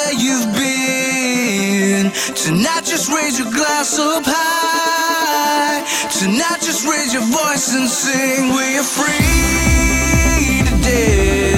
where you've been. Tonight, just raise your glass up high. Tonight, just raise your voice and sing. We're free today.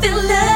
feel love.